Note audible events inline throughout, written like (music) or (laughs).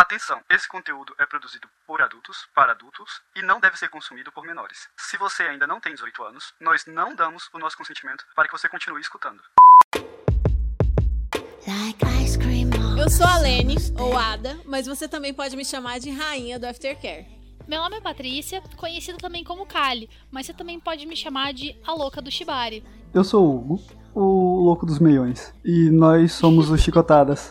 Atenção, esse conteúdo é produzido por adultos, para adultos e não deve ser consumido por menores. Se você ainda não tem 18 anos, nós não damos o nosso consentimento para que você continue escutando. Eu sou a Lene, ou Ada, mas você também pode me chamar de rainha do Aftercare. Meu nome é Patrícia, conhecida também como Kali, mas você também pode me chamar de a louca do Shibari. Eu sou o Hugo, o louco dos meiões, e nós somos os Chicotadas.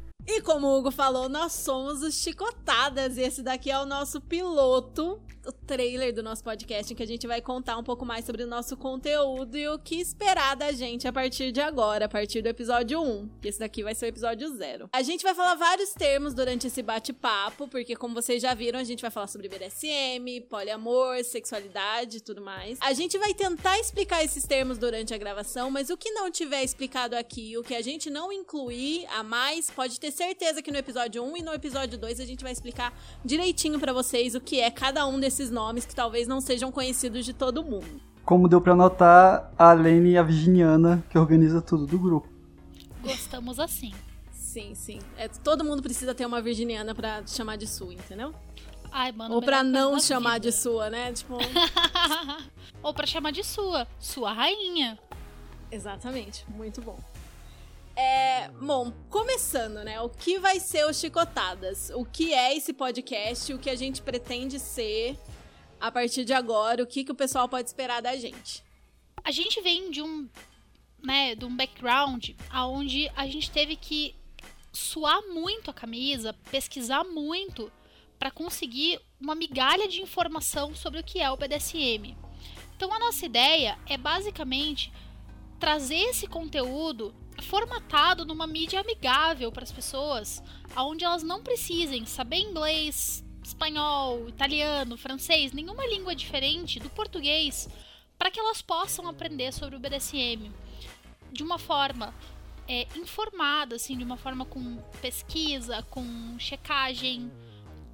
E como o Hugo falou, nós somos os Chicotadas e esse daqui é o nosso piloto, o trailer do nosso podcast, em que a gente vai contar um pouco mais sobre o nosso conteúdo e o que esperar da gente a partir de agora, a partir do episódio 1, que esse daqui vai ser o episódio 0. A gente vai falar vários termos durante esse bate-papo, porque como vocês já viram, a gente vai falar sobre BDSM, poliamor, sexualidade e tudo mais. A gente vai tentar explicar esses termos durante a gravação, mas o que não tiver explicado aqui, o que a gente não incluir a mais, pode ter que no episódio 1 e no episódio 2 a gente vai explicar direitinho para vocês o que é cada um desses nomes que talvez não sejam conhecidos de todo mundo. Como deu pra notar, a Lene e a Virginiana que organiza tudo do grupo. Gostamos assim. Sim, sim. É, todo mundo precisa ter uma virginiana pra chamar de sua, entendeu? Ai, mano, Ou pra não chamar vida. de sua, né? Tipo, (laughs) Ou pra chamar de sua, sua rainha. exatamente. Muito bom. É, bom, começando, né? O que vai ser o Chicotadas? O que é esse podcast? O que a gente pretende ser a partir de agora? O que, que o pessoal pode esperar da gente? A gente vem de um, né, de um background aonde a gente teve que suar muito a camisa, pesquisar muito para conseguir uma migalha de informação sobre o que é o BDSM. Então a nossa ideia é basicamente trazer esse conteúdo formatado numa mídia amigável para as pessoas, aonde elas não precisem saber inglês, espanhol, italiano, francês, nenhuma língua diferente do português, para que elas possam aprender sobre o BDSM de uma forma é, informada, assim, de uma forma com pesquisa, com checagem,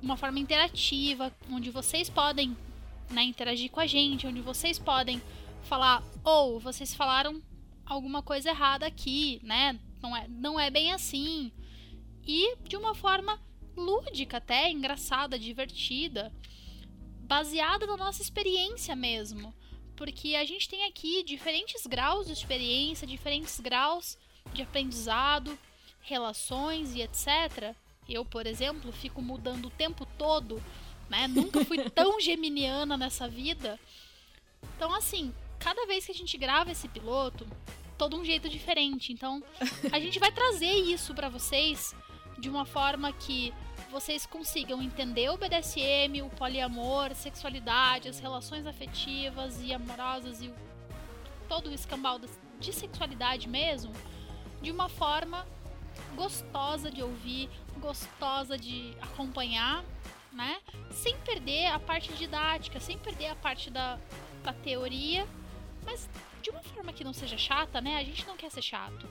uma forma interativa, onde vocês podem né, interagir com a gente, onde vocês podem falar, ou vocês falaram alguma coisa errada aqui, né? Não é, não é bem assim. E de uma forma lúdica até, engraçada, divertida, baseada na nossa experiência mesmo. Porque a gente tem aqui diferentes graus de experiência, diferentes graus de aprendizado, relações e etc. Eu, por exemplo, fico mudando o tempo todo, né? Nunca fui (laughs) tão geminiana nessa vida. Então, assim, cada vez que a gente grava esse piloto, todo um jeito diferente. Então, a gente vai trazer isso pra vocês de uma forma que vocês consigam entender o BDSM, o poliamor, sexualidade, as relações afetivas e amorosas e o, todo o escambau de sexualidade mesmo, de uma forma gostosa de ouvir, gostosa de acompanhar, né? Sem perder a parte didática, sem perder a parte da, da teoria, mas de uma forma que não seja chata, né? A gente não quer ser chato.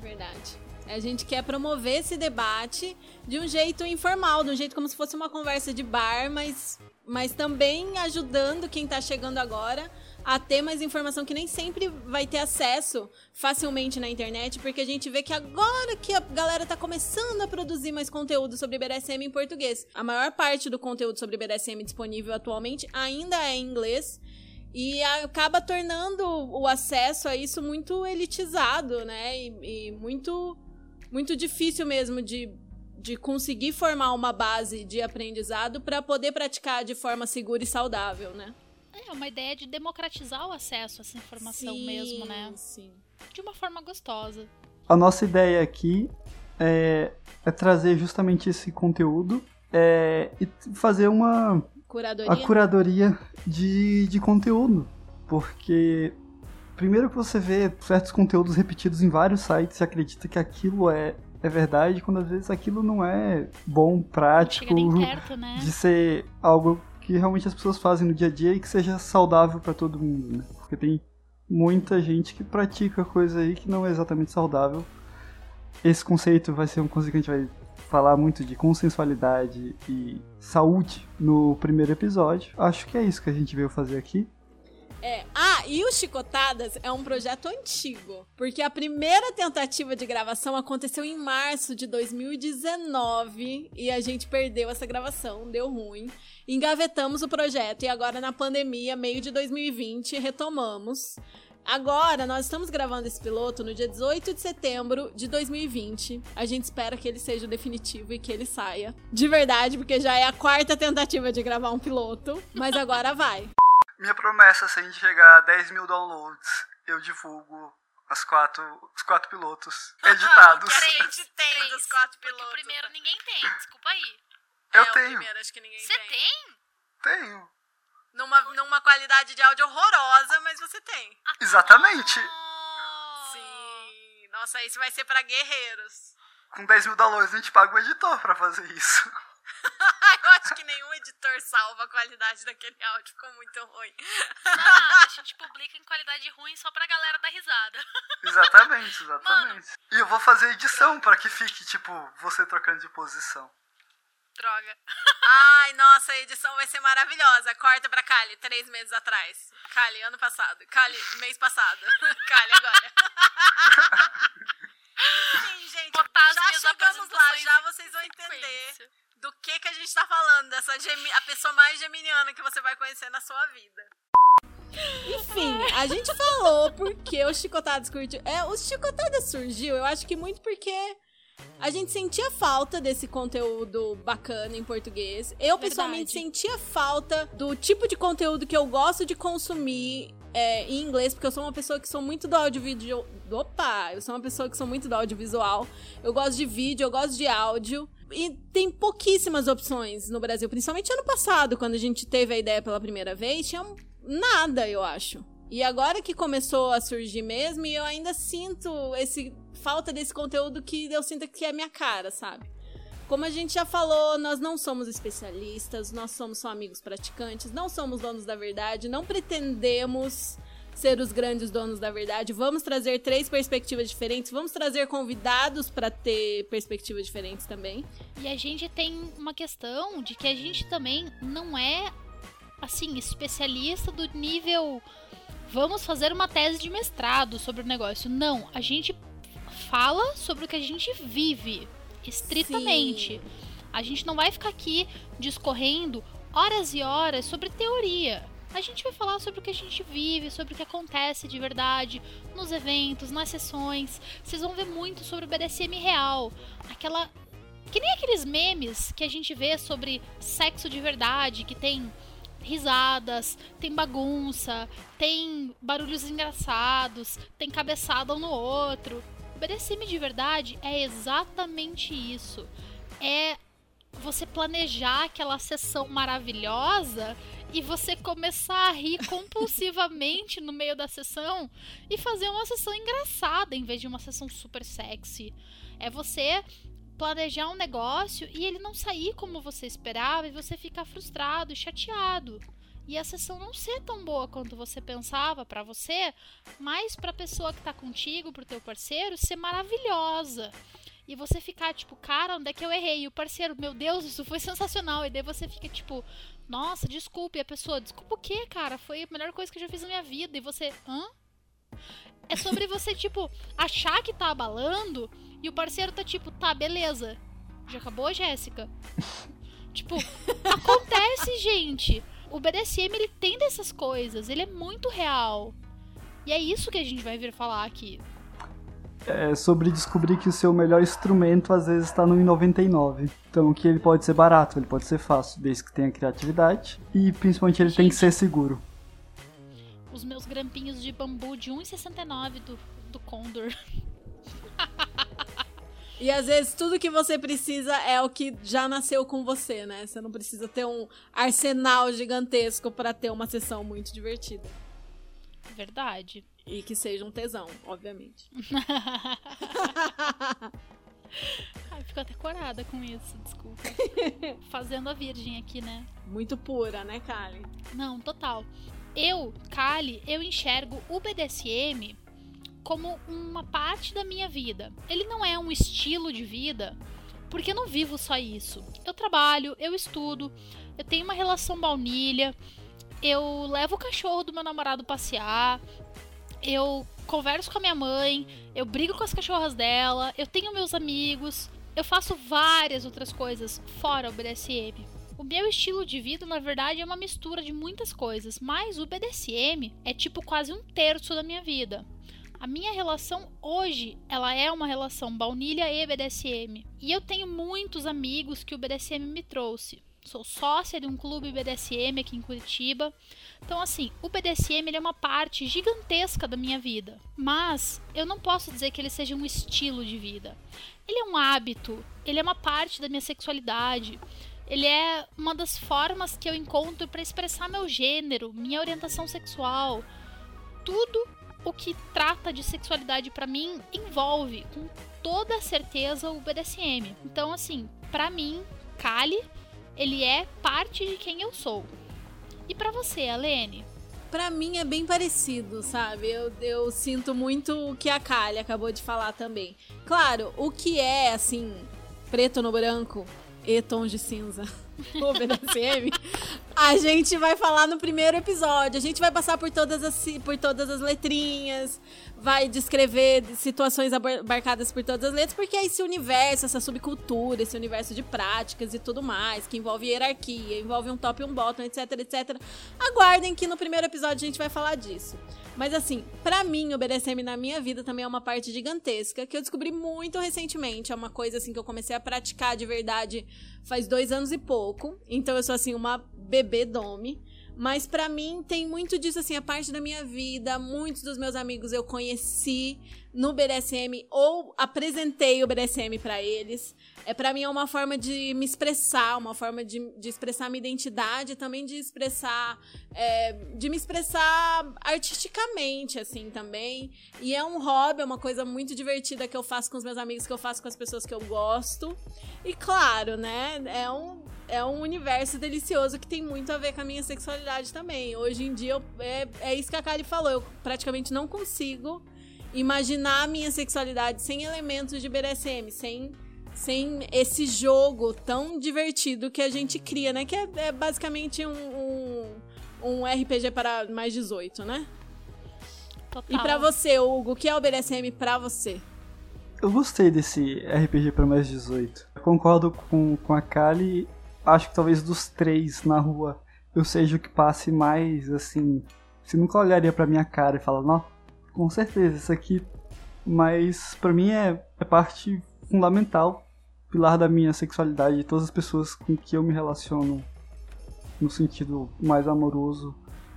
Verdade. A gente quer promover esse debate de um jeito informal, de um jeito como se fosse uma conversa de bar, mas, mas também ajudando quem tá chegando agora a ter mais informação que nem sempre vai ter acesso facilmente na internet, porque a gente vê que agora que a galera tá começando a produzir mais conteúdo sobre BDSM em português. A maior parte do conteúdo sobre BDSM disponível atualmente ainda é em inglês. E acaba tornando o acesso a isso muito elitizado, né? E, e muito, muito difícil mesmo de, de conseguir formar uma base de aprendizado para poder praticar de forma segura e saudável, né? É uma ideia de democratizar o acesso a essa informação Sim, mesmo, né? Sim. De uma forma gostosa. A nossa ideia aqui é, é trazer justamente esse conteúdo é, e fazer uma Curadoria. a curadoria de, de conteúdo. Porque primeiro que você vê certos conteúdos repetidos em vários sites e acredita que aquilo é é verdade, quando às vezes aquilo não é bom, prático, perto, né? de ser algo que realmente as pessoas fazem no dia a dia e que seja saudável pra todo mundo, né? Porque tem muita gente que pratica coisa aí que não é exatamente saudável. Esse conceito vai ser um conceito que a gente vai falar muito de consensualidade e saúde no primeiro episódio. Acho que é isso que a gente veio fazer aqui. É. Ah, e o Chicotadas é um projeto antigo. Porque a primeira tentativa de gravação aconteceu em março de 2019 e a gente perdeu essa gravação, deu ruim. Engavetamos o projeto e agora na pandemia, meio de 2020, retomamos. Agora, nós estamos gravando esse piloto no dia 18 de setembro de 2020. A gente espera que ele seja o definitivo e que ele saia. De verdade, porque já é a quarta tentativa de gravar um piloto. Mas agora vai. Minha promessa, se a gente chegar a 10 mil downloads, eu divulgo as quatro, os quatro pilotos (laughs) editados. Que a gente tem Três, dos quatro Porque pilotos. o primeiro ninguém tem, desculpa aí. Eu é, o tenho, primeiro, acho que ninguém Você tem. tem? tenho. Numa, numa qualidade de áudio horrorosa, mas você tem. Exatamente. Oh. Sim. Nossa, esse vai ser pra guerreiros. Com 10 mil downloads a gente paga o editor pra fazer isso. (laughs) Eu acho que nenhum editor salva a qualidade daquele áudio, ficou muito ruim. Nada, a gente (laughs) publica em qualidade ruim só pra galera dar risada. Exatamente, exatamente. E eu vou fazer edição pra que fique, tipo, você trocando de posição. Droga. (laughs) Ai, nossa, a edição vai ser maravilhosa. Corta pra Kali, três meses atrás. Kali, ano passado. Kali, mês passado. (laughs) Kali, agora. Enfim, gente, Botar já chegamos lá, já vocês vão entender do que que a gente tá falando, dessa gemi- a pessoa mais geminiana que você vai conhecer na sua vida. Enfim, a gente falou porque o Chicotadas curtiu. É, o Chicotadas surgiu, eu acho que muito porque a gente sentia falta desse conteúdo bacana em português. Eu, pessoalmente, Verdade. sentia falta do tipo de conteúdo que eu gosto de consumir é, em inglês, porque eu sou uma pessoa que sou muito do audiovisual. Opa! Eu sou uma pessoa que sou muito do audiovisual. Eu gosto de vídeo, eu gosto de áudio. E tem pouquíssimas opções no Brasil, principalmente ano passado, quando a gente teve a ideia pela primeira vez, tinha nada, eu acho. E agora que começou a surgir mesmo, e eu ainda sinto esse falta desse conteúdo que eu sinto que é minha cara, sabe? Como a gente já falou, nós não somos especialistas, nós somos só amigos praticantes, não somos donos da verdade, não pretendemos ser os grandes donos da verdade. Vamos trazer três perspectivas diferentes, vamos trazer convidados para ter perspectivas diferentes também. E a gente tem uma questão de que a gente também não é, assim, especialista do nível. Vamos fazer uma tese de mestrado sobre o negócio. Não, a gente fala sobre o que a gente vive, estritamente. A gente não vai ficar aqui discorrendo horas e horas sobre teoria. A gente vai falar sobre o que a gente vive, sobre o que acontece de verdade nos eventos, nas sessões. Vocês vão ver muito sobre o BDSM real. Aquela. Que nem aqueles memes que a gente vê sobre sexo de verdade, que tem risadas, tem bagunça, tem barulhos engraçados, tem cabeçada um no outro. BDSM de verdade é exatamente isso. É você planejar aquela sessão maravilhosa e você começar a rir (laughs) compulsivamente no meio da sessão e fazer uma sessão engraçada em vez de uma sessão super sexy. É você planejar um negócio e ele não sair como você esperava e você ficar frustrado chateado. E a sessão não ser tão boa quanto você pensava para você, mas para a pessoa que tá contigo, pro teu parceiro, ser maravilhosa. E você ficar tipo, cara, onde é que eu errei? E o parceiro, meu Deus, isso foi sensacional. E daí você fica tipo, nossa, desculpe. E a pessoa, desculpa o quê, cara? Foi a melhor coisa que eu já fiz na minha vida. E você, hã? É sobre você, tipo, achar que tá abalando e o parceiro tá tipo, tá, beleza. Já acabou, Jéssica? (laughs) tipo, acontece, gente. O BDSM, ele tem dessas coisas. Ele é muito real. E é isso que a gente vai vir falar aqui. É sobre descobrir que o seu melhor instrumento às vezes está no 1,99. Então que ele pode ser barato, ele pode ser fácil, desde que tenha criatividade. E principalmente ele tem que ser seguro. Os meus grampinhos de bambu de 1,69 do, do Condor. E às vezes tudo que você precisa é o que já nasceu com você, né? Você não precisa ter um arsenal gigantesco pra ter uma sessão muito divertida. Verdade. E que seja um tesão, obviamente. (laughs) Ai, fico até corada com isso, desculpa. (laughs) Fazendo a virgem aqui, né? Muito pura, né, Kali? Não, total. Eu, Kali, eu enxergo o BDSM como uma parte da minha vida. Ele não é um estilo de vida, porque eu não vivo só isso. Eu trabalho, eu estudo, eu tenho uma relação baunilha, eu levo o cachorro do meu namorado passear, eu converso com a minha mãe, eu brigo com as cachorras dela, eu tenho meus amigos, eu faço várias outras coisas fora o BDSM. O meu estilo de vida, na verdade, é uma mistura de muitas coisas, mas o BDSM é tipo quase um terço da minha vida. A minha relação hoje, ela é uma relação baunilha e BDSM. E eu tenho muitos amigos que o BDSM me trouxe. Sou sócia de um clube BDSM aqui em Curitiba. Então, assim, o BDSM é uma parte gigantesca da minha vida. Mas eu não posso dizer que ele seja um estilo de vida. Ele é um hábito, ele é uma parte da minha sexualidade. Ele é uma das formas que eu encontro para expressar meu gênero, minha orientação sexual. Tudo o que trata de sexualidade para mim envolve com toda certeza o BDSM. Então, assim, para mim, Kali, ele é parte de quem eu sou. E para você, Alene? Pra mim é bem parecido, sabe? Eu, eu sinto muito o que a Kali acabou de falar também. Claro, o que é, assim, preto no branco e tons de cinza (laughs) (laughs) o BDSM, a gente vai falar no primeiro episódio. A gente vai passar por todas as, por todas as letrinhas, vai descrever situações abarcadas por todas as letras, porque é esse universo, essa subcultura, esse universo de práticas e tudo mais, que envolve hierarquia, envolve um top e um bottom, etc, etc. Aguardem que no primeiro episódio a gente vai falar disso. Mas assim, para mim, o BDSM na minha vida também é uma parte gigantesca, que eu descobri muito recentemente. É uma coisa assim que eu comecei a praticar de verdade faz dois anos e pouco. Então eu sou assim, uma bebê dome. Mas para mim tem muito disso assim, a parte da minha vida, muitos dos meus amigos eu conheci no BDSM ou apresentei o BDSM para eles. É para mim é uma forma de me expressar, uma forma de, de expressar minha identidade, também de expressar, é, de me expressar artisticamente assim também. E é um hobby, é uma coisa muito divertida que eu faço com os meus amigos, que eu faço com as pessoas que eu gosto. E claro, né, é um é um universo delicioso que tem muito a ver com a minha sexualidade também. Hoje em dia, eu, é, é isso que a Kali falou. Eu praticamente não consigo imaginar a minha sexualidade sem elementos de BDSM, sem, sem esse jogo tão divertido que a gente cria, né? Que é, é basicamente um, um, um, RPG para mais 18, né? Total. E para você, Hugo, o que é o BDSM para você? Eu gostei desse RPG para mais 18. Eu concordo com, com a Kali acho que talvez dos três na rua eu seja o que passe mais assim. Você nunca olharia pra minha cara e fala, não, com certeza, isso aqui. Mas para mim é, é parte fundamental, pilar da minha sexualidade, de todas as pessoas com que eu me relaciono no sentido mais amoroso.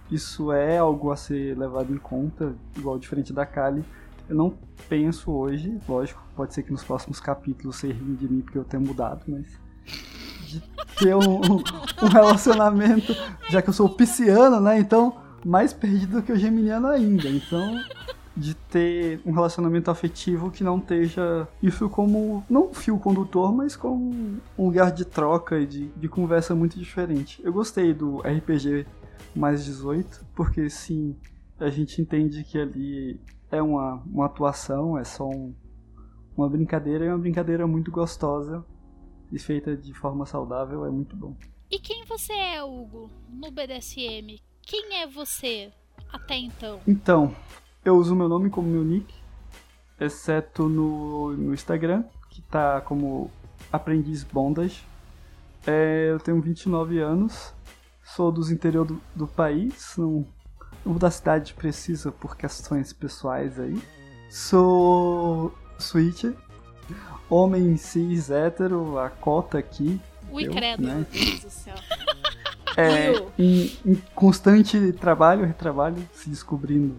Isso é algo a ser levado em conta, igual diferente da Kali. Eu não penso hoje, lógico, pode ser que nos próximos capítulos você ri de mim porque eu tenha mudado, mas de ter um, um, relacionamento, já que eu sou pisciano, né? Então, mais perdido do que o geminiano ainda. Então, de ter um relacionamento afetivo que não esteja isso como, não um fio condutor, mas como um lugar de troca e de, de conversa muito diferente. Eu gostei do RPG mais 18, porque sim, a gente entende que ali é uma, uma atuação, é só um, uma brincadeira, e uma brincadeira muito gostosa e feita de forma saudável é muito bom. E quem você é, Hugo, no BDSM? Quem é você até então? Então, eu uso meu nome como meu nick, exceto no, no Instagram, que tá como Aprendiz Bondas. É, eu tenho 29 anos, sou dos interior do, do país, não, não da cidade precisa por questões pessoais aí. Sou switcher, homem cis hétero, a cota aqui. Ui, eu, credo. Né? Meu Deus do céu. (laughs) É, em, em, constante trabalho, retrabalho, se descobrindo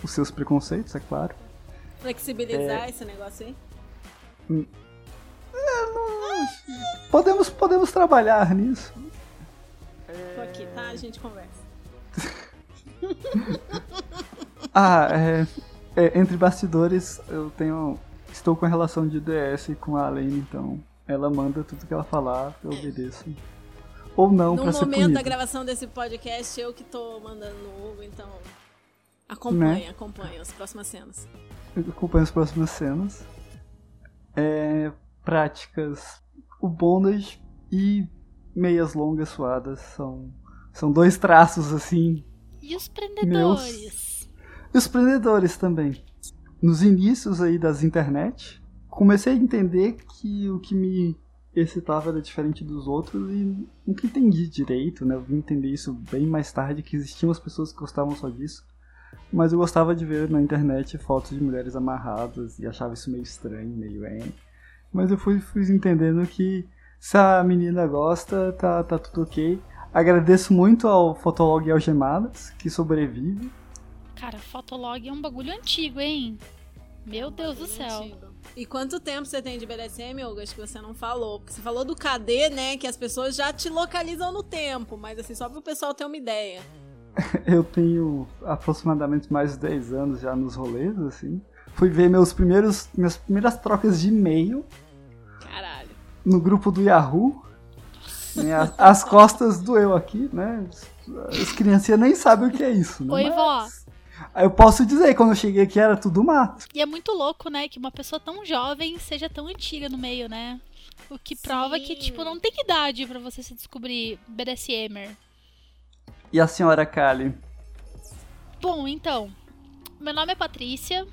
os seus preconceitos, é claro. Flexibilizar é... esse negócio aí? Hum. É, não... podemos, podemos trabalhar nisso. Tô aqui, tá? A gente conversa. (laughs) ah, é, é, entre bastidores eu tenho estou com a relação de DS com a Alene, então ela manda tudo que ela falar, eu obedeço. Ou não, No pra ser momento da gravação desse podcast, eu que tô mandando no Hugo, então. Acompanha, Né? acompanha as próximas cenas. Eu acompanho as próximas cenas. É, práticas. O bondage e meias longas suadas são, são dois traços assim. E os prendedores? E os prendedores também. Nos inícios aí das internet, comecei a entender que o que me excitava era diferente dos outros e nunca entendi direito, né? Eu vim entender isso bem mais tarde, que existiam as pessoas que gostavam só disso. Mas eu gostava de ver na internet fotos de mulheres amarradas e achava isso meio estranho, meio é. Mas eu fui, fui entendendo que se a menina gosta, tá, tá tudo ok. Agradeço muito ao Fotolog Algemadas, que sobrevive. Cara, Fotolog é um bagulho antigo, hein? Meu Deus do céu. Antigo. E quanto tempo você tem de BDSM, Hugo? Acho que você não falou. Porque você falou do KD, né? Que as pessoas já te localizam no tempo. Mas assim, só pro pessoal ter uma ideia. (laughs) Eu tenho aproximadamente mais de 10 anos já nos rolês, assim. Fui ver meus primeiros, minhas primeiras trocas de e-mail Caralho. no grupo do Yahoo. As, as costas do eu aqui, né? As criancinhas nem sabem o que é isso, né? Oi, Mas- vó. Eu posso dizer, quando eu cheguei aqui era tudo mato. E é muito louco, né, que uma pessoa tão jovem seja tão antiga no meio, né? O que prova que, Sim. tipo, não tem idade pra você se descobrir BDSMer. E a senhora Kali? Bom, então, meu nome é Patrícia,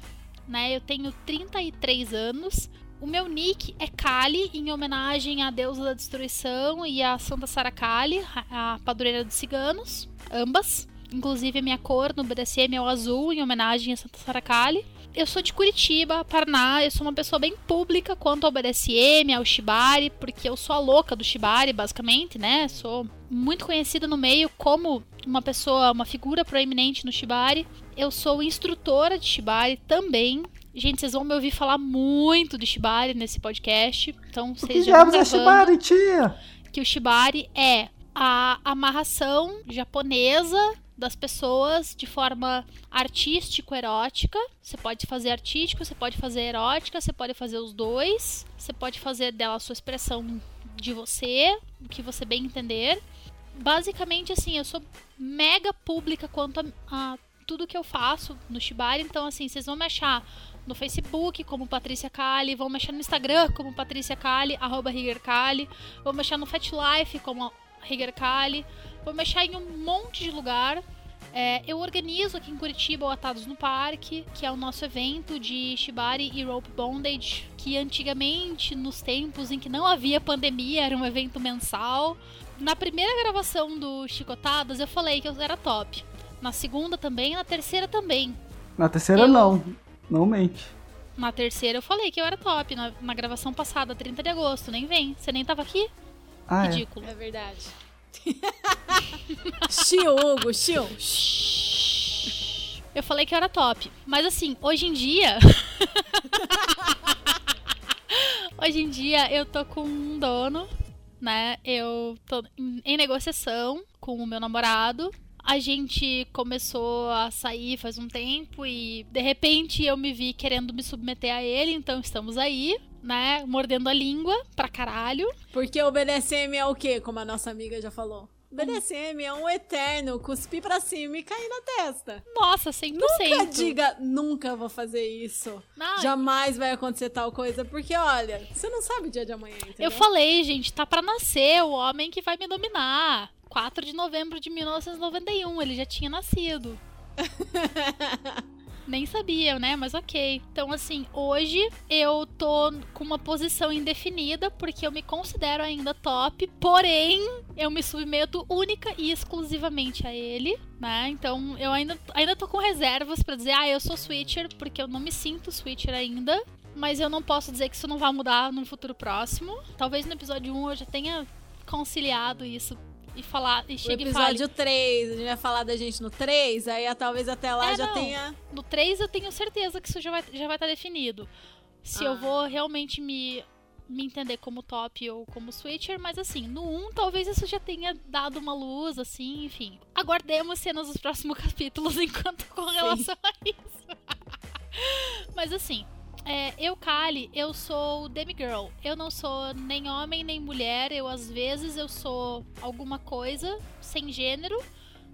né? Eu tenho 33 anos. O meu nick é Kali, em homenagem à deusa da destruição e à Santa Sara Kali, a a padroeira dos ciganos, ambas. Inclusive, a minha cor no BDSM é o azul, em homenagem a Santa Sara Kali. Eu sou de Curitiba, Paraná. Eu sou uma pessoa bem pública quanto ao BDSM, ao Shibari, porque eu sou a louca do Shibari, basicamente, né? Sou muito conhecida no meio como uma pessoa, uma figura proeminente no Shibari. Eu sou instrutora de Shibari também. Gente, vocês vão me ouvir falar muito de Shibari nesse podcast. Então, O que vocês já vão é Shibari, tia? que o shibari é a amarração japonesa das pessoas de forma artístico-erótica. Você pode fazer artístico, você pode fazer erótica, você pode fazer os dois. Você pode fazer dela a sua expressão de você, o que você bem entender. Basicamente, assim, eu sou mega pública quanto a, a tudo que eu faço no Shibari. Então, assim, vocês vão me achar no Facebook como Patrícia Kali, vão me achar no Instagram como Patrícia Kali, arroba Rigger Kali, vão me achar no Fat Life como Rigger Kali, vão me achar em um monte de lugar. É, eu organizo aqui em Curitiba o Atados no Parque, que é o nosso evento de Shibari e Rope Bondage, que antigamente, nos tempos em que não havia pandemia, era um evento mensal. Na primeira gravação do Chicotadas, eu falei que eu era top. Na segunda também, na terceira também. Na terceira Eu- não. Não mente. Na terceira eu falei que eu era top. Na, na gravação passada, 30 de agosto, nem vem. Você nem tava aqui? Ah, é. Ridículo. É verdade. (laughs) Chiu, Hugo, chiu. Eu falei que eu era top. Mas assim, hoje em dia. (laughs) hoje em dia eu tô com um dono, né? Eu tô em negociação com o meu namorado. A gente começou a sair faz um tempo e de repente eu me vi querendo me submeter a ele, então estamos aí, né? Mordendo a língua pra caralho. Porque o BDSM é o quê? Como a nossa amiga já falou. O BDSM é um eterno cuspir pra cima e cair na testa. Nossa, 100%. Nunca diga, nunca vou fazer isso. Não, Jamais vai acontecer tal coisa. Porque, olha, você não sabe o dia de amanhã, entendeu? Eu falei, gente, tá pra nascer o homem que vai me dominar. 4 de novembro de 1991, ele já tinha nascido. (laughs) Nem sabia, né? Mas ok. Então, assim, hoje eu tô com uma posição indefinida porque eu me considero ainda top, porém eu me submeto única e exclusivamente a ele, né? Então eu ainda, ainda tô com reservas pra dizer, ah, eu sou switcher, porque eu não me sinto switcher ainda. Mas eu não posso dizer que isso não vai mudar no futuro próximo. Talvez no episódio 1 eu já tenha conciliado isso e falar e O chega e fale. episódio 3, a gente vai falar da gente no 3, aí talvez até lá É, já não. tenha. No 3 eu tenho certeza que isso já vai já vai estar definido. Se Ah. eu vou realmente me me entender como top ou como switcher, mas assim, no 1 talvez isso já tenha dado uma luz, assim, enfim. Aguardemos cenas dos próximos (laughs) capítulos enquanto com relação a isso. (laughs) mas assim, É, eu, Kali, eu sou demigirl. Eu não sou nem homem nem mulher. Eu, às vezes, eu sou alguma coisa sem gênero.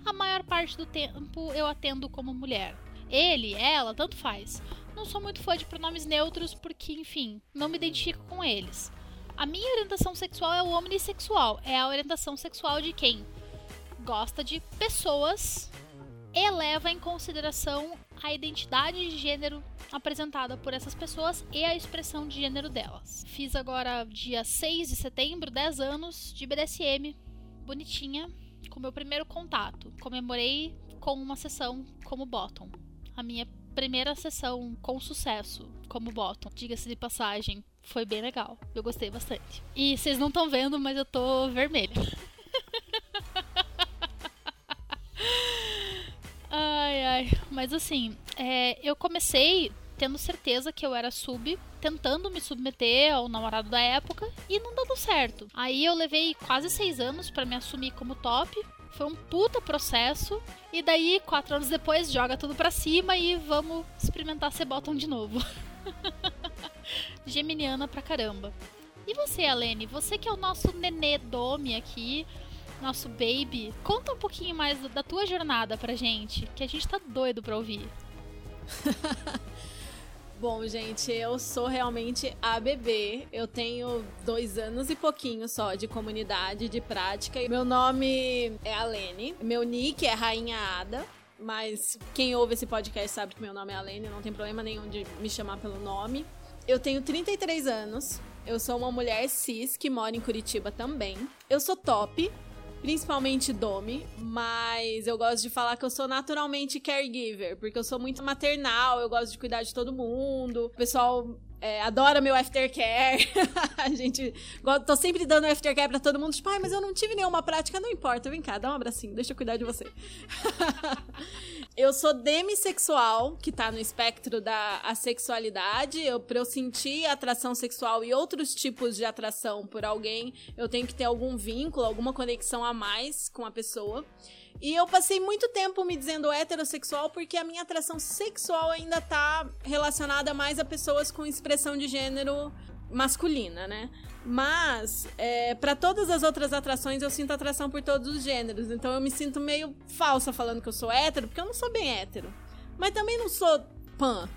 A maior parte do tempo eu atendo como mulher. Ele, ela, tanto faz. Não sou muito fã de pronomes neutros porque, enfim, não me identifico com eles. A minha orientação sexual é o omnissexual. É a orientação sexual de quem gosta de pessoas e leva em consideração a identidade de gênero apresentada por essas pessoas e a expressão de gênero delas. Fiz agora, dia 6 de setembro, 10 anos de BDSM, bonitinha, com meu primeiro contato. Comemorei com uma sessão como bottom. A minha primeira sessão com sucesso como bottom, diga-se de passagem. Foi bem legal. Eu gostei bastante. E vocês não estão vendo, mas eu tô vermelha. (laughs) ai. Mas assim, é, eu comecei tendo certeza que eu era sub, tentando me submeter ao namorado da época e não dando certo. Aí eu levei quase seis anos para me assumir como top. Foi um puta processo. E daí, quatro anos depois, joga tudo pra cima e vamos experimentar ser bottom de novo. (laughs) Geminiana pra caramba. E você, Alene? Você que é o nosso nenê Domi aqui, nosso baby, conta um pouquinho mais da tua jornada pra gente, que a gente tá doido pra ouvir. (laughs) Bom, gente, eu sou realmente a bebê. Eu tenho dois anos e pouquinho só de comunidade, de prática. Meu nome é Alene. Meu nick é Rainha Ada. Mas quem ouve esse podcast sabe que meu nome é Alene, não tem problema nenhum de me chamar pelo nome. Eu tenho 33 anos. Eu sou uma mulher cis que mora em Curitiba também. Eu sou top, principalmente Domi, mas eu gosto de falar que eu sou naturalmente caregiver, porque eu sou muito maternal, eu gosto de cuidar de todo mundo. O pessoal é, adora meu aftercare. (laughs) a gente. Tô sempre dando aftercare pra todo mundo. Tipo, ai, mas eu não tive nenhuma prática. Não importa, vem cá, dá um abracinho, deixa eu cuidar de você. (laughs) eu sou demissexual, que tá no espectro da assexualidade. Eu, pra eu sentir atração sexual e outros tipos de atração por alguém, eu tenho que ter algum vínculo, alguma conexão a mais com a pessoa. E eu passei muito tempo me dizendo heterossexual porque a minha atração sexual ainda tá relacionada mais a pessoas com expressão de gênero masculina, né? Mas, é, para todas as outras atrações, eu sinto atração por todos os gêneros. Então eu me sinto meio falsa falando que eu sou hétero, porque eu não sou bem hétero. Mas também não sou pan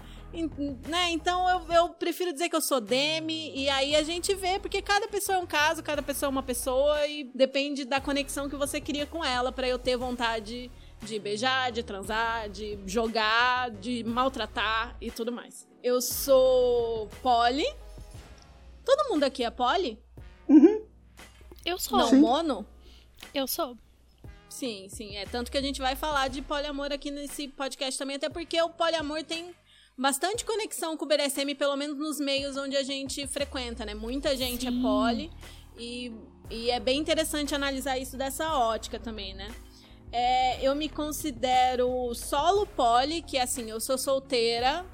né? Então eu, eu prefiro dizer que eu sou Demi, e aí a gente vê, porque cada pessoa é um caso, cada pessoa é uma pessoa, e depende da conexão que você cria com ela para eu ter vontade de beijar, de transar, de jogar, de maltratar e tudo mais. Eu sou Polly. Todo mundo aqui é Polly? Uhum. Eu sou. Não, mono? Eu sou. Sim, sim. É tanto que a gente vai falar de poliamor aqui nesse podcast também, até porque o poliamor tem bastante conexão com o BDSM, pelo menos nos meios onde a gente frequenta, né? Muita gente é Sim. é poli e, e é bem interessante analisar isso dessa ótica também, né? É, eu me considero solo poli, que é assim, eu sou solteira,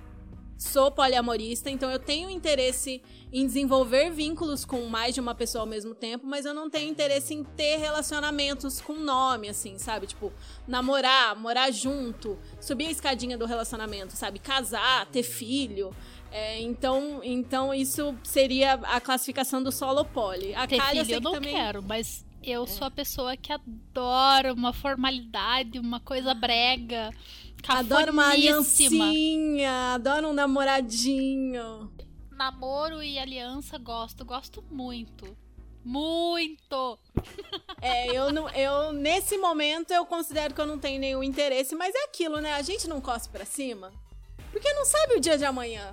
sou poliamorista, então eu tenho interesse em desenvolver vínculos com mais de uma pessoa ao mesmo tempo, mas eu não tenho interesse em ter relacionamentos com nome, assim, sabe? Tipo, namorar, morar junto, subir a escadinha do relacionamento, sabe? Casar, ter filho. É, então, então isso seria a classificação do solo poli. A ter Kali, filho eu, eu não também... quero, mas eu sou a pessoa que adora uma formalidade, uma coisa brega. Adoro uma aliancinha, adoro um namoradinho. Namoro e aliança gosto, gosto muito. Muito! (laughs) É, eu não, eu nesse momento eu considero que eu não tenho nenhum interesse, mas é aquilo, né? A gente não cospe pra cima, porque não sabe o dia de amanhã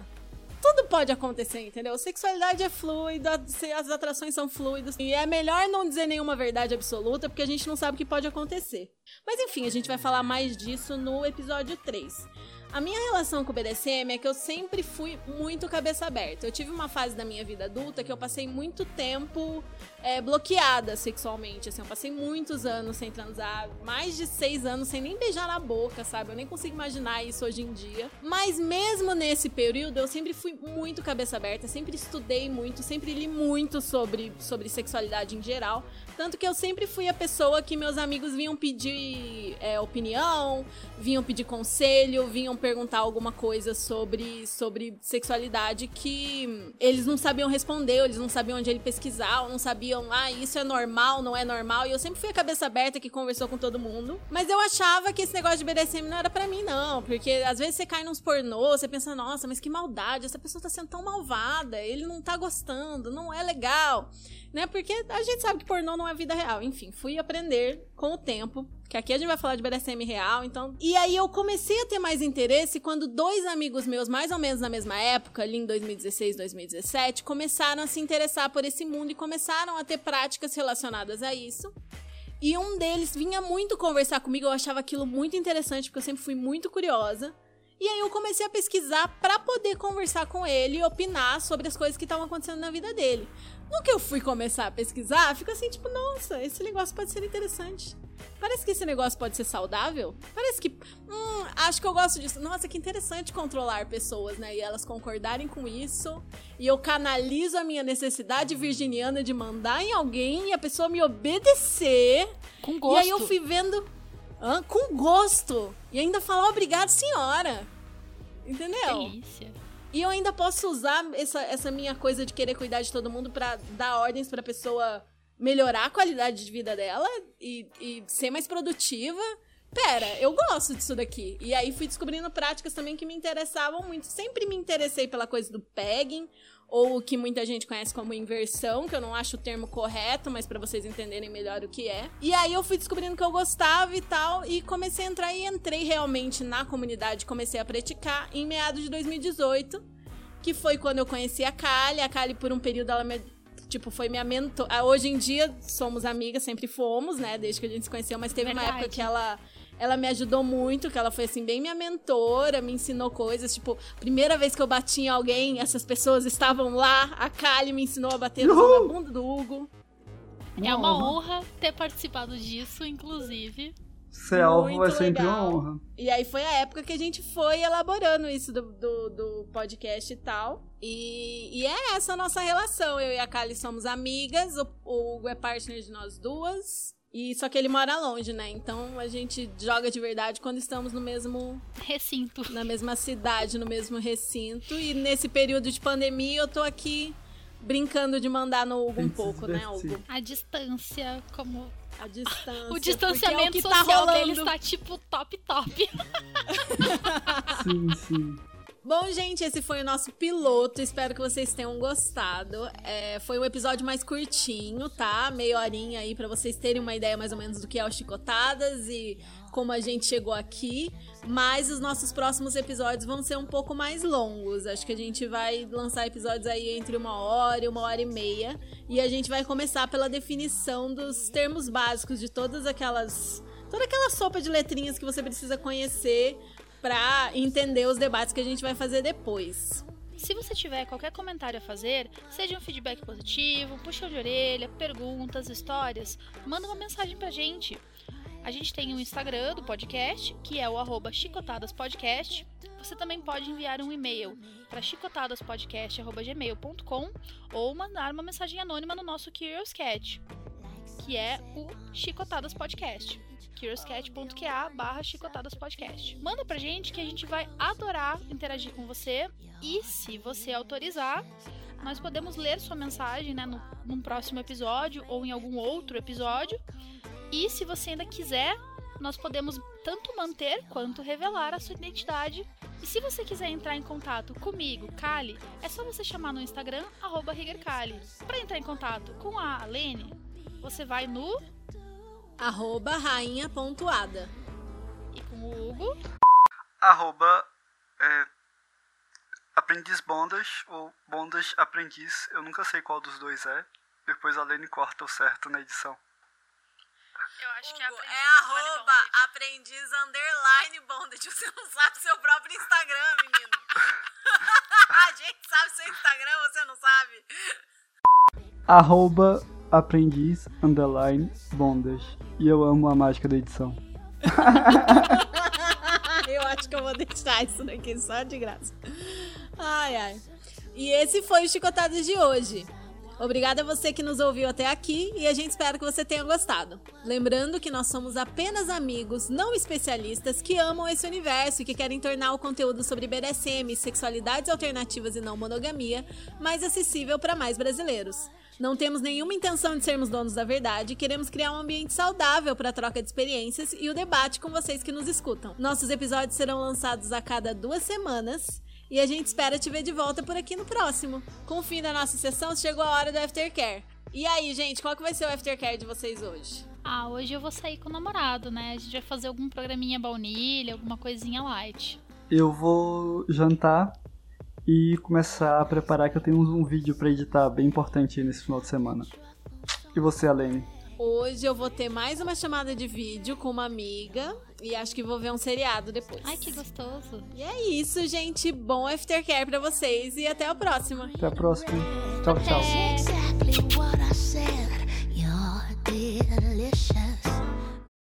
tudo pode acontecer, entendeu? Sexualidade é fluida, as atrações são fluidas. E é melhor não dizer nenhuma verdade absoluta, porque a gente não sabe o que pode acontecer. Mas enfim, a gente vai falar mais disso no episódio 3. A minha relação com o BDSM é que eu sempre fui muito cabeça aberta. Eu tive uma fase da minha vida adulta que eu passei muito tempo é, bloqueada sexualmente. Assim, eu passei muitos anos sem transar, mais de seis anos sem nem beijar na boca, sabe? Eu nem consigo imaginar isso hoje em dia. Mas mesmo nesse período, eu sempre fui muito cabeça aberta, sempre estudei muito, sempre li muito sobre, sobre sexualidade em geral. Tanto que eu sempre fui a pessoa que meus amigos vinham pedir é, opinião, vinham pedir conselho, vinham perguntar alguma coisa sobre, sobre sexualidade que eles não sabiam responder, eles não sabiam onde ele pesquisar, ou não sabiam, ah, isso é normal, não é normal. E eu sempre fui a cabeça aberta que conversou com todo mundo. Mas eu achava que esse negócio de BDSM não era para mim, não. Porque às vezes você cai nos pornô, você pensa, nossa, mas que maldade, essa pessoa tá sendo tão malvada, ele não tá gostando, não é legal. Né? Porque a gente sabe que pornô não é vida real. Enfim, fui aprender com o tempo que aqui a gente vai falar de BDSM real, então. E aí eu comecei a ter mais interesse quando dois amigos meus, mais ou menos na mesma época, ali em 2016, 2017, começaram a se interessar por esse mundo e começaram a ter práticas relacionadas a isso. E um deles vinha muito conversar comigo, eu achava aquilo muito interessante, porque eu sempre fui muito curiosa. E aí eu comecei a pesquisar para poder conversar com ele e opinar sobre as coisas que estavam acontecendo na vida dele. No que eu fui começar a pesquisar, fico assim, tipo, nossa, esse negócio pode ser interessante. Parece que esse negócio pode ser saudável. Parece que. Hum, acho que eu gosto disso. Nossa, que interessante controlar pessoas, né? E elas concordarem com isso. E eu canalizo a minha necessidade virginiana de mandar em alguém e a pessoa me obedecer. Com gosto. E aí eu fui vendo. Hã? Com gosto. E ainda falar obrigado, senhora. Entendeu? Delícia. E eu ainda posso usar essa, essa minha coisa de querer cuidar de todo mundo pra dar ordens pra pessoa melhorar a qualidade de vida dela e, e ser mais produtiva. Pera, eu gosto disso daqui. E aí fui descobrindo práticas também que me interessavam muito. Sempre me interessei pela coisa do pegging, ou o que muita gente conhece como inversão, que eu não acho o termo correto, mas para vocês entenderem melhor o que é. E aí eu fui descobrindo que eu gostava e tal, e comecei a entrar e entrei realmente na comunidade, comecei a praticar em meados de 2018, que foi quando eu conheci a Kali. A Kali, por um período, ela me tipo, foi minha mentor. Ah, Hoje em dia somos amigas, sempre fomos, né? Desde que a gente se conheceu, mas teve uma Verdade. época que ela. Ela me ajudou muito, que ela foi assim, bem minha mentora, me ensinou coisas. Tipo, primeira vez que eu bati em alguém, essas pessoas estavam lá. A Kali me ensinou a bater no bunda do Hugo. É uma honra ter participado disso, inclusive. Ser alvo é sempre legal. uma honra. E aí foi a época que a gente foi elaborando isso do, do, do podcast e tal. E, e é essa a nossa relação. Eu e a Kali somos amigas, o, o Hugo é partner de nós duas. E só que ele mora longe, né? Então a gente joga de verdade quando estamos no mesmo Recinto. na mesma cidade, no mesmo recinto. E nesse período de pandemia eu tô aqui brincando de mandar no Hugo um pouco, né. Hugo? A distância, como. A distância. O distanciamento é o que tá social dele rolando. está tipo top top. (laughs) Sim, sim. Bom, gente, esse foi o nosso piloto. Espero que vocês tenham gostado. É, foi um episódio mais curtinho, tá? Meia horinha aí pra vocês terem uma ideia mais ou menos do que é o Chicotadas e como a gente chegou aqui. Mas os nossos próximos episódios vão ser um pouco mais longos. Acho que a gente vai lançar episódios aí entre uma hora e uma hora e meia. E a gente vai começar pela definição dos termos básicos de todas aquelas. Toda aquela sopa de letrinhas que você precisa conhecer pra entender os debates que a gente vai fazer depois. Se você tiver qualquer comentário a fazer, seja um feedback positivo, puxão de orelha, perguntas, histórias, manda uma mensagem pra gente. A gente tem um Instagram do podcast, que é o arroba chicotadaspodcast. Você também pode enviar um e-mail para chicotadaspodcast.gmail.com ou mandar uma mensagem anônima no nosso Curious Cat, que é o Chicotadas Podcast. curiouscat.qa barra chicotadas podcast. Manda pra gente que a gente vai adorar interagir com você e se você autorizar, nós podemos ler sua mensagem né, no, num próximo episódio ou em algum outro episódio. E se você ainda quiser, nós podemos tanto manter quanto revelar a sua identidade. E se você quiser entrar em contato comigo, Kali, é só você chamar no Instagram, arroba. Para entrar em contato com a Alene, você vai no Arroba rainha pontuada. e com o Hugo. Arroba é, aprendiz bondas ou bondas aprendiz. Eu nunca sei qual dos dois é. Depois a Lene corta o certo na edição. Eu acho que é arroba aprendiz underline bondage. (laughs) Você não sabe seu próprio Instagram, menino. (laughs) a gente sabe seu Instagram, você não sabe. Arroba aprendiz underline bondage. E eu amo a mágica da edição. (laughs) Eu acho que eu vou deixar isso daqui só de graça. Ai, ai. E esse foi o Chicotadas de hoje. Obrigada a você que nos ouviu até aqui e a gente espera que você tenha gostado. Lembrando que nós somos apenas amigos, não especialistas, que amam esse universo e que querem tornar o conteúdo sobre BDSM, sexualidades alternativas e não monogamia mais acessível para mais brasileiros. Não temos nenhuma intenção de sermos donos da verdade, queremos criar um ambiente saudável para a troca de experiências e o debate com vocês que nos escutam. Nossos episódios serão lançados a cada duas semanas. E a gente espera te ver de volta por aqui no próximo. Com o fim da nossa sessão, chegou a hora do Aftercare. E aí, gente, qual que vai ser o Aftercare de vocês hoje? Ah, hoje eu vou sair com o namorado, né? A gente vai fazer algum programinha baunilha, alguma coisinha light. Eu vou jantar e começar a preparar que eu tenho um vídeo para editar bem importante nesse final de semana. E você, Alene? Hoje eu vou ter mais uma chamada de vídeo com uma amiga e acho que vou ver um seriado depois. Ai, que gostoso. E é isso, gente. Bom aftercare pra vocês e até a próxima. Até a próxima. Tchau, tchau.